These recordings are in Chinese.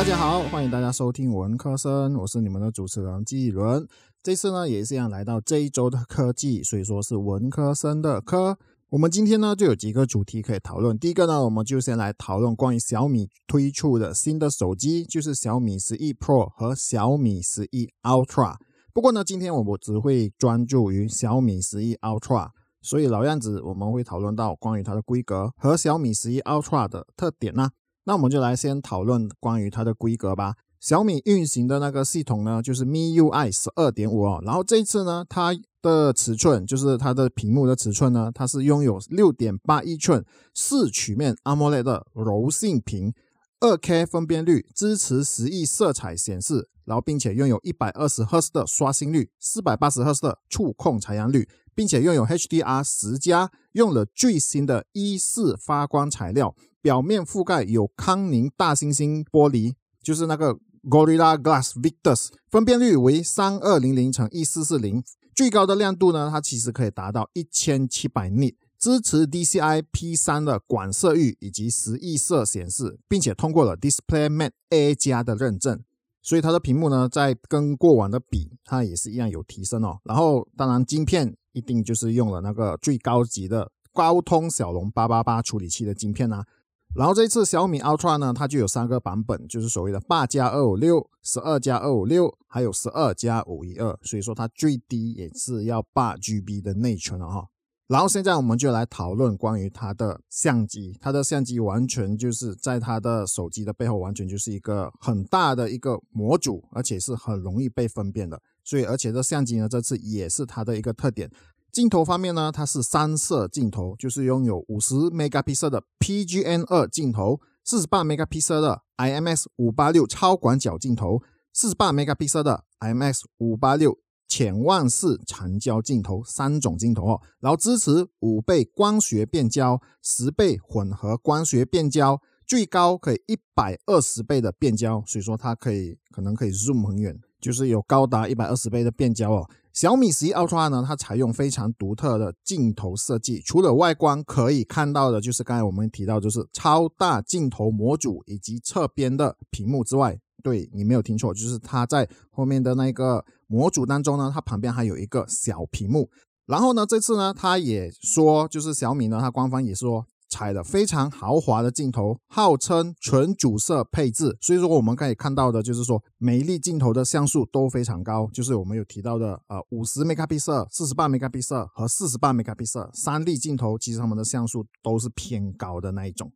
大家好，欢迎大家收听文科生，我是你们的主持人季伦。这次呢，也是要来到这一周的科技，所以说是文科生的科。我们今天呢，就有几个主题可以讨论。第一个呢，我们就先来讨论关于小米推出的新的手机，就是小米十一 Pro 和小米十一 Ultra。不过呢，今天我们只会专注于小米十一 Ultra，所以老样子我们会讨论到关于它的规格和小米十一 Ultra 的特点呢。那我们就来先讨论关于它的规格吧。小米运行的那个系统呢，就是 MIUI 十二点五哦。然后这一次呢，它的尺寸就是它的屏幕的尺寸呢，它是拥有六点八一寸四曲面 AMOLED 的柔性屏，二 K 分辨率，支持十亿色彩显示，然后并且拥有一百二十赫兹的刷新率，四百八十赫兹的触控采样率，并且拥有 HDR 十加，用了最新的 E 四发光材料。表面覆盖有康宁大猩猩玻璃，就是那个 Gorilla Glass Victus，分辨率为三二零零乘一四四零，最高的亮度呢，它其实可以达到一千七百尼，支持 DCI P 三的广色域以及十亿色显示，并且通过了 DisplayMate A 加的认证，所以它的屏幕呢，在跟过往的比，它也是一样有提升哦。然后当然晶片一定就是用了那个最高级的高通骁龙八八八处理器的晶片啊。然后这次小米 Ultra 呢，它就有三个版本，就是所谓的八加二五六、十二加二五六，还有十二加五一二。所以说它最低也是要八 GB 的内存了哈。然后现在我们就来讨论关于它的相机，它的相机完全就是在它的手机的背后，完全就是一个很大的一个模组，而且是很容易被分辨的。所以而且这相机呢，这次也是它的一个特点。镜头方面呢，它是三摄镜头，就是拥有五十 megapixel 的 PGN 二镜头，四十八 megapixel 的 IMX 五八六超广角镜头，四十八 megapixel 的 IMX 五八六潜望式长焦镜头三种镜头哦，然后支持五倍光学变焦、十倍混合光学变焦，最高可以一百二十倍的变焦，所以说它可以可能可以 zoom 很远，就是有高达一百二十倍的变焦哦。小米十一 Ultra 呢，它采用非常独特的镜头设计。除了外观可以看到的，就是刚才我们提到，就是超大镜头模组以及侧边的屏幕之外，对你没有听错，就是它在后面的那个模组当中呢，它旁边还有一个小屏幕。然后呢，这次呢，它也说，就是小米呢，它官方也说。采了非常豪华的镜头，号称纯主摄配置，所以说我们可以看到的就是说每一粒镜头的像素都非常高，就是我们有提到的呃五十 megapixel、四十八 megapixel 和四十八 megapixel 三粒镜头，其实它们的像素都是偏高的那一种，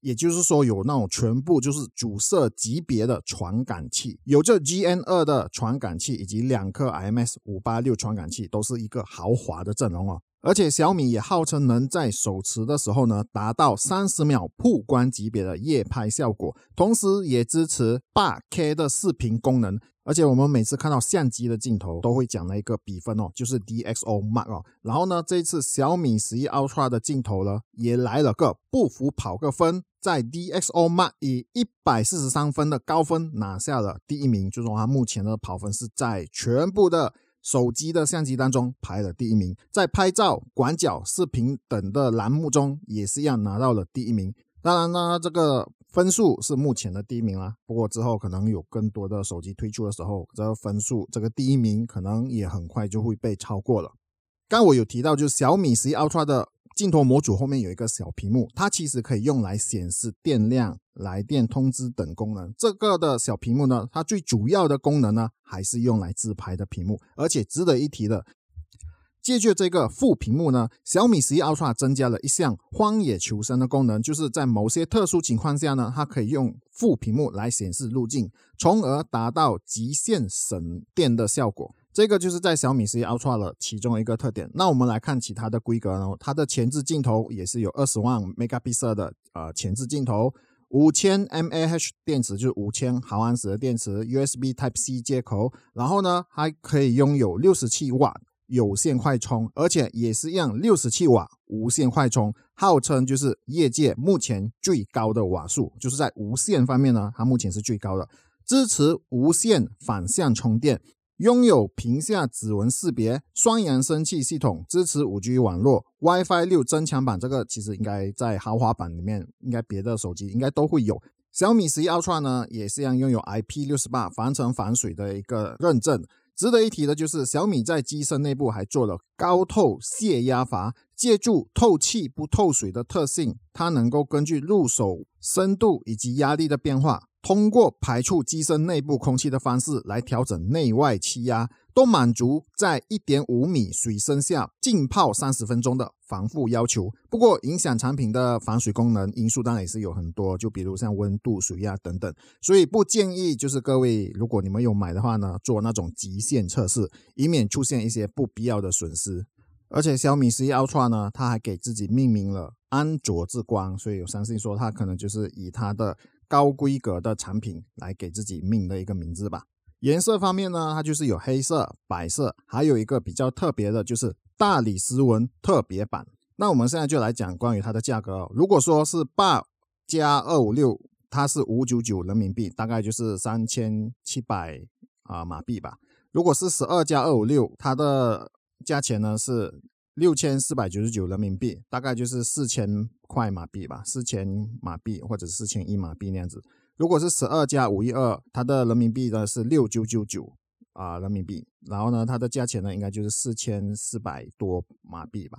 也就是说有那种全部就是主摄级别的传感器，有这 GN 二的传感器以及两颗 IMX 五八六传感器，都是一个豪华的阵容哦。而且小米也号称能在手持的时候呢，达到三十秒曝光级别的夜拍效果，同时也支持八 K 的视频功能。而且我们每次看到相机的镜头都会讲了一个比分哦，就是 DxO Mark 哦。然后呢，这一次小米十一 Ultra 的镜头呢，也来了个不服跑个分，在 DxO Mark 以一百四十三分的高分拿下了第一名，就说它目前的跑分是在全部的。手机的相机当中排了第一名，在拍照、广角、视频等的栏目中也是一样拿到了第一名。当然呢，这个分数是目前的第一名啦。不过之后可能有更多的手机推出的时候，这个分数这个第一名可能也很快就会被超过了。刚我有提到，就是小米十一 Ultra 的。镜头模组后面有一个小屏幕，它其实可以用来显示电量、来电通知等功能。这个的小屏幕呢，它最主要的功能呢，还是用来自拍的屏幕。而且值得一提的，借助这个副屏幕呢，小米十一 Ultra 增加了一项荒野求生的功能，就是在某些特殊情况下呢，它可以用副屏幕来显示路径，从而达到极限省电的效果。这个就是在小米十一 Ultra 的其中一个特点。那我们来看其他的规格呢？它的前置镜头也是有二十万 megapixel 的呃前置镜头，五千 mAh 电池就是五千毫安时的电池，USB Type C 接口，然后呢还可以拥有六十七瓦有线快充，而且也是一样六十七瓦无线快充，号称就是业界目前最高的瓦数，就是在无线方面呢，它目前是最高的，支持无线反向充电。拥有屏下指纹识别、双扬声器系统，支持五 G 网络、WiFi 六增强版。这个其实应该在豪华版里面，应该别的手机应该都会有。小米十一 Ultra 呢，也是一样拥有 IP 六十八防尘防水的一个认证。值得一提的就是，小米在机身内部还做了高透泄压阀，借助透气不透水的特性，它能够根据入手深度以及压力的变化。通过排出机身内部空气的方式来调整内外气压，都满足在一点五米水深下浸泡三十分钟的防护要求。不过，影响产品的防水功能因素当然也是有很多，就比如像温度、水压等等。所以不建议就是各位，如果你们有买的话呢，做那种极限测试，以免出现一些不必要的损失。而且小米十一 Ultra 呢，它还给自己命名了“安卓之光”，所以我相信说它可能就是以它的。高规格的产品来给自己命的一个名字吧。颜色方面呢，它就是有黑色、白色，还有一个比较特别的，就是大理石纹特别版。那我们现在就来讲关于它的价格哦。如果说是八加二五六，它是五九九人民币，大概就是三千七百啊马币吧。如果是十二加二五六，它的价钱呢是。六千四百九十九人民币，大概就是四千块马币吧，四千马币或者四千一马币那样子。如果是十二加五一二，它的人民币呢是六九九九啊人民币，然后呢，它的价钱呢应该就是四千四百多马币吧。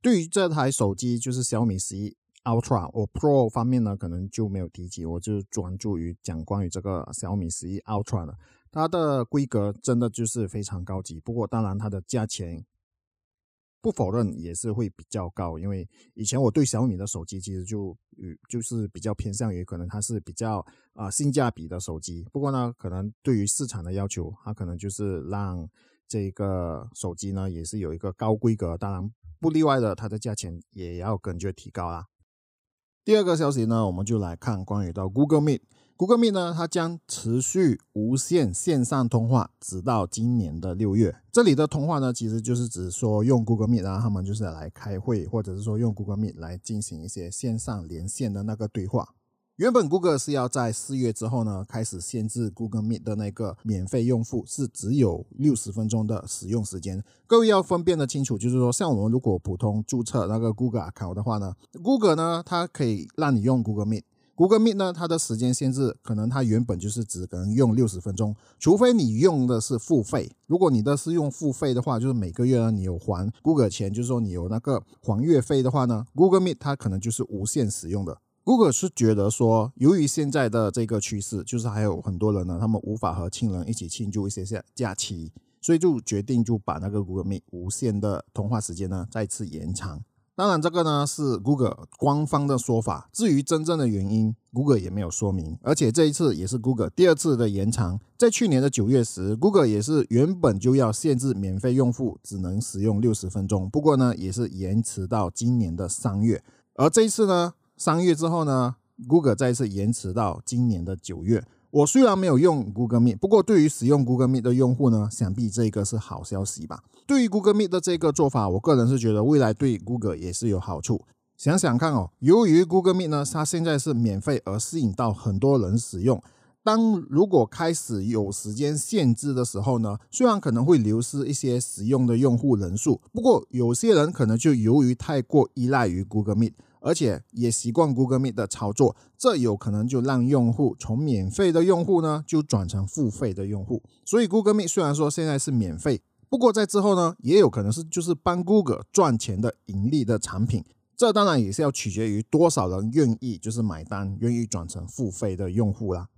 对于这台手机，就是小米十一 Ultra 或 Pro 方面呢，可能就没有提及，我就专注于讲关于这个小米十一 Ultra 的，它的规格真的就是非常高级。不过当然它的价钱。不否认也是会比较高，因为以前我对小米的手机其实就与就是比较偏向于可能它是比较啊性价比的手机。不过呢，可能对于市场的要求，它可能就是让这个手机呢也是有一个高规格，当然不例外的，它的价钱也要跟着提高啦。第二个消息呢，我们就来看关于到 Google Meet。Google Meet 呢，它将持续无线线上通话，直到今年的六月。这里的通话呢，其实就是指说用 Google Meet，然后他们就是来开会，或者是说用 Google Meet 来进行一些线上连线的那个对话。原本 Google 是要在四月之后呢，开始限制 Google Meet 的那个免费用户是只有六十分钟的使用时间。各位要分辨的清楚，就是说，像我们如果普通注册那个 Google account 的话呢，Google 呢，它可以让你用 Google Meet。Google Meet 呢，它的时间限制可能它原本就是只能用六十分钟，除非你用的是付费。如果你的是用付费的话，就是每个月呢你有还 Google 钱，就是说你有那个还月费的话呢，Google Meet 它可能就是无限使用的。Google 是觉得说，由于现在的这个趋势，就是还有很多人呢，他们无法和亲人一起庆祝一些假假期，所以就决定就把那个 Google Meet 无限的通话时间呢再次延长。当然，这个呢是 Google 官方的说法。至于真正的原因，Google 也没有说明。而且这一次也是 Google 第二次的延长。在去年的九月时，Google 也是原本就要限制免费用户只能使用六十分钟。不过呢，也是延迟到今年的三月。而这一次呢，三月之后呢，Google 再一次延迟到今年的九月。我虽然没有用 Google Meet，不过对于使用 Google Meet 的用户呢，想必这个是好消息吧。对于 Google Meet 的这个做法，我个人是觉得未来对 Google 也是有好处。想想看哦，由于 Google Meet 呢，它现在是免费而吸引到很多人使用。当如果开始有时间限制的时候呢，虽然可能会流失一些使用的用户人数，不过有些人可能就由于太过依赖于 Google Meet。而且也习惯 Google Meet 的操作，这有可能就让用户从免费的用户呢，就转成付费的用户。所以 Google Meet 虽然说现在是免费，不过在之后呢，也有可能是就是帮 Google 赚钱的盈利的产品。这当然也是要取决于多少人愿意就是买单，愿意转成付费的用户啦。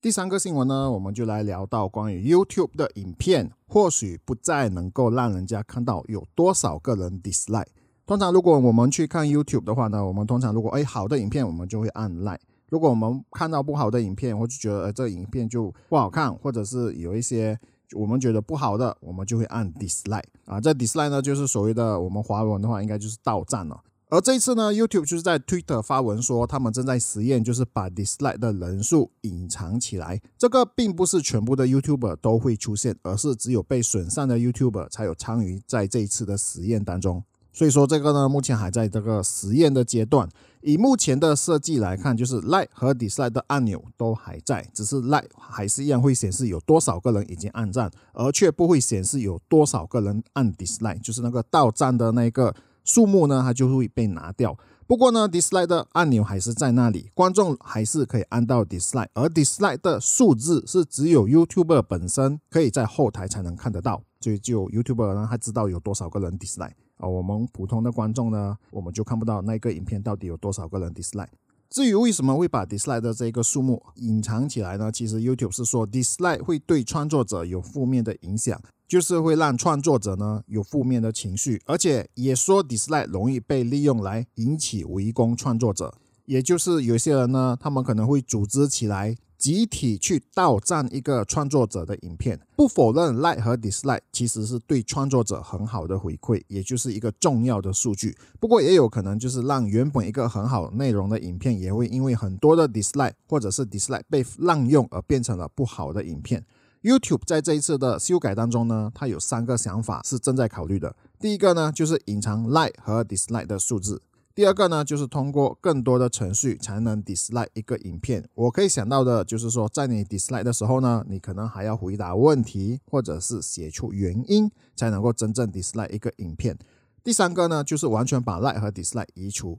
第三个新闻呢，我们就来聊到关于 YouTube 的影片，或许不再能够让人家看到有多少个人 dislike。通常，如果我们去看 YouTube 的话呢，我们通常如果哎好的影片，我们就会按 like；如果我们看到不好的影片，或者觉得呃这影片就不好看，或者是有一些我们觉得不好的，我们就会按 dislike。啊，这 dislike 呢，就是所谓的我们华文的话，应该就是倒赞了。而这一次呢，YouTube 就是在 Twitter 发文说，他们正在实验，就是把 dislike 的人数隐藏起来。这个并不是全部的 YouTuber 都会出现，而是只有被损伤的 YouTuber 才有参与在这一次的实验当中。所以说这个呢，目前还在这个实验的阶段。以目前的设计来看，就是 like 和 dislike 的按钮都还在，只是 like 还是一样会显示有多少个人已经按赞，而却不会显示有多少个人按 dislike，就是那个到赞的那个数目呢，它就会被拿掉。不过呢，dislike 的按钮还是在那里，观众还是可以按到 dislike，而 dislike 的数字是只有 YouTuber 本身可以在后台才能看得到，所以就 YouTuber 呢，他知道有多少个人 dislike 啊，我们普通的观众呢，我们就看不到那个影片到底有多少个人 dislike。至于为什么会把 dislike 的这个数目隐藏起来呢？其实 YouTube 是说 dislike 会对创作者有负面的影响，就是会让创作者呢有负面的情绪，而且也说 dislike 容易被利用来引起围攻创作者，也就是有些人呢，他们可能会组织起来。集体去盗赞一个创作者的影片，不否认 like 和 dislike 其实是对创作者很好的回馈，也就是一个重要的数据。不过也有可能就是让原本一个很好内容的影片，也会因为很多的 dislike 或者是 dislike 被滥用而变成了不好的影片。YouTube 在这一次的修改当中呢，它有三个想法是正在考虑的。第一个呢，就是隐藏 like 和 dislike 的数字。第二个呢，就是通过更多的程序才能 dislike 一个影片。我可以想到的就是说，在你 dislike 的时候呢，你可能还要回答问题，或者是写出原因，才能够真正 dislike 一个影片。第三个呢，就是完全把 like 和 dislike 移除。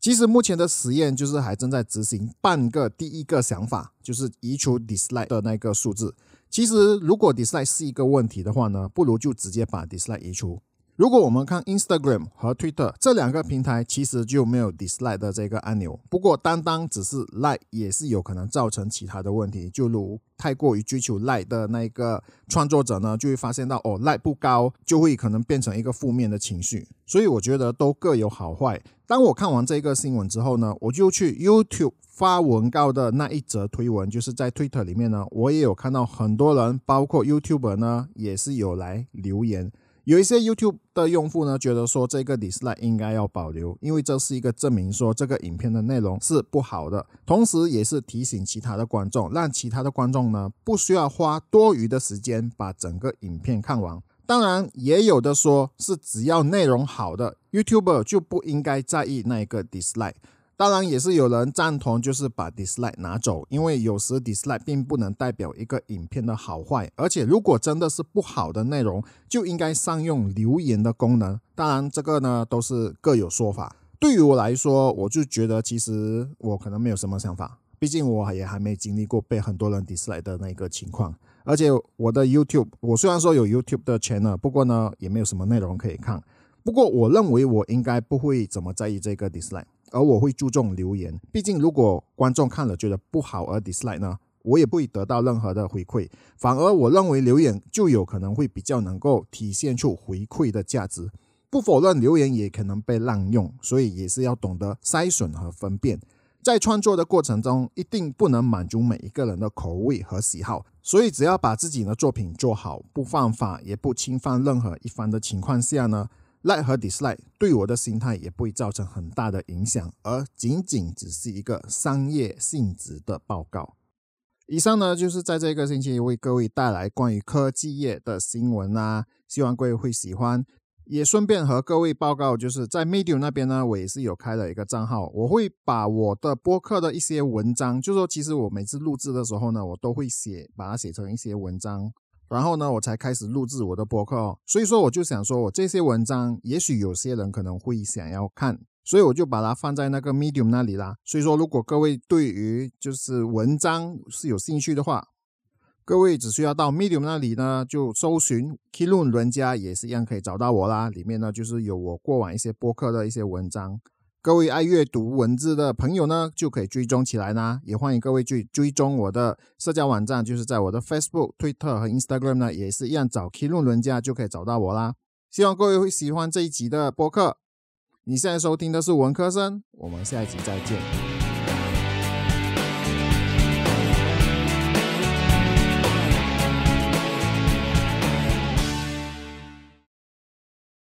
其实目前的实验就是还正在执行半个第一个想法，就是移除 dislike 的那个数字。其实如果 dislike 是一个问题的话呢，不如就直接把 dislike 移除。如果我们看 Instagram 和 Twitter 这两个平台，其实就没有 dislike 的这个按钮。不过，单单只是 like 也是有可能造成其他的问题，就如太过于追求 like 的那个创作者呢，就会发现到哦，like 不高，就会可能变成一个负面的情绪。所以我觉得都各有好坏。当我看完这个新闻之后呢，我就去 YouTube 发文告的那一则推文，就是在 Twitter 里面呢，我也有看到很多人，包括 YouTuber 呢，也是有来留言。有一些 YouTube 的用户呢，觉得说这个 dislike 应该要保留，因为这是一个证明说这个影片的内容是不好的，同时也是提醒其他的观众，让其他的观众呢不需要花多余的时间把整个影片看完。当然，也有的说是只要内容好的 YouTuber 就不应该在意那一个 dislike。当然也是有人赞同，就是把 dislike 拿走，因为有时 dislike 并不能代表一个影片的好坏，而且如果真的是不好的内容，就应该善用留言的功能。当然，这个呢都是各有说法。对于我来说，我就觉得其实我可能没有什么想法，毕竟我也还没经历过被很多人 dislike 的那个情况。而且我的 YouTube，我虽然说有 YouTube 的 channel，不过呢也没有什么内容可以看。不过我认为我应该不会怎么在意这个 dislike。而我会注重留言，毕竟如果观众看了觉得不好而 dislike 呢，我也不会得到任何的回馈。反而我认为留言就有可能会比较能够体现出回馈的价值。不否认留言也可能被滥用，所以也是要懂得筛选和分辨。在创作的过程中，一定不能满足每一个人的口味和喜好，所以只要把自己的作品做好，不犯法也不侵犯任何一方的情况下呢？like 和 dislike 对我的心态也不会造成很大的影响，而仅仅只是一个商业性质的报告。以上呢，就是在这个星期为各位带来关于科技业的新闻啊，希望各位会喜欢。也顺便和各位报告，就是在 Medium 那边呢，我也是有开了一个账号，我会把我的播客的一些文章，就说其实我每次录制的时候呢，我都会写，把它写成一些文章。然后呢，我才开始录制我的博客哦。所以说，我就想说，我这些文章，也许有些人可能会想要看，所以我就把它放在那个 Medium 那里啦。所以说，如果各位对于就是文章是有兴趣的话，各位只需要到 Medium 那里呢，就搜寻 Kilun 伦家，也是一样可以找到我啦。里面呢，就是有我过往一些播客的一些文章。各位爱阅读文字的朋友呢，就可以追踪起来啦。也欢迎各位去追踪我的社交网站，就是在我的 Facebook、Twitter 和 Instagram 呢，也是一样找 Kilo 伦家就可以找到我啦。希望各位会喜欢这一集的播客。你现在收听的是文科生，我们下一集再见。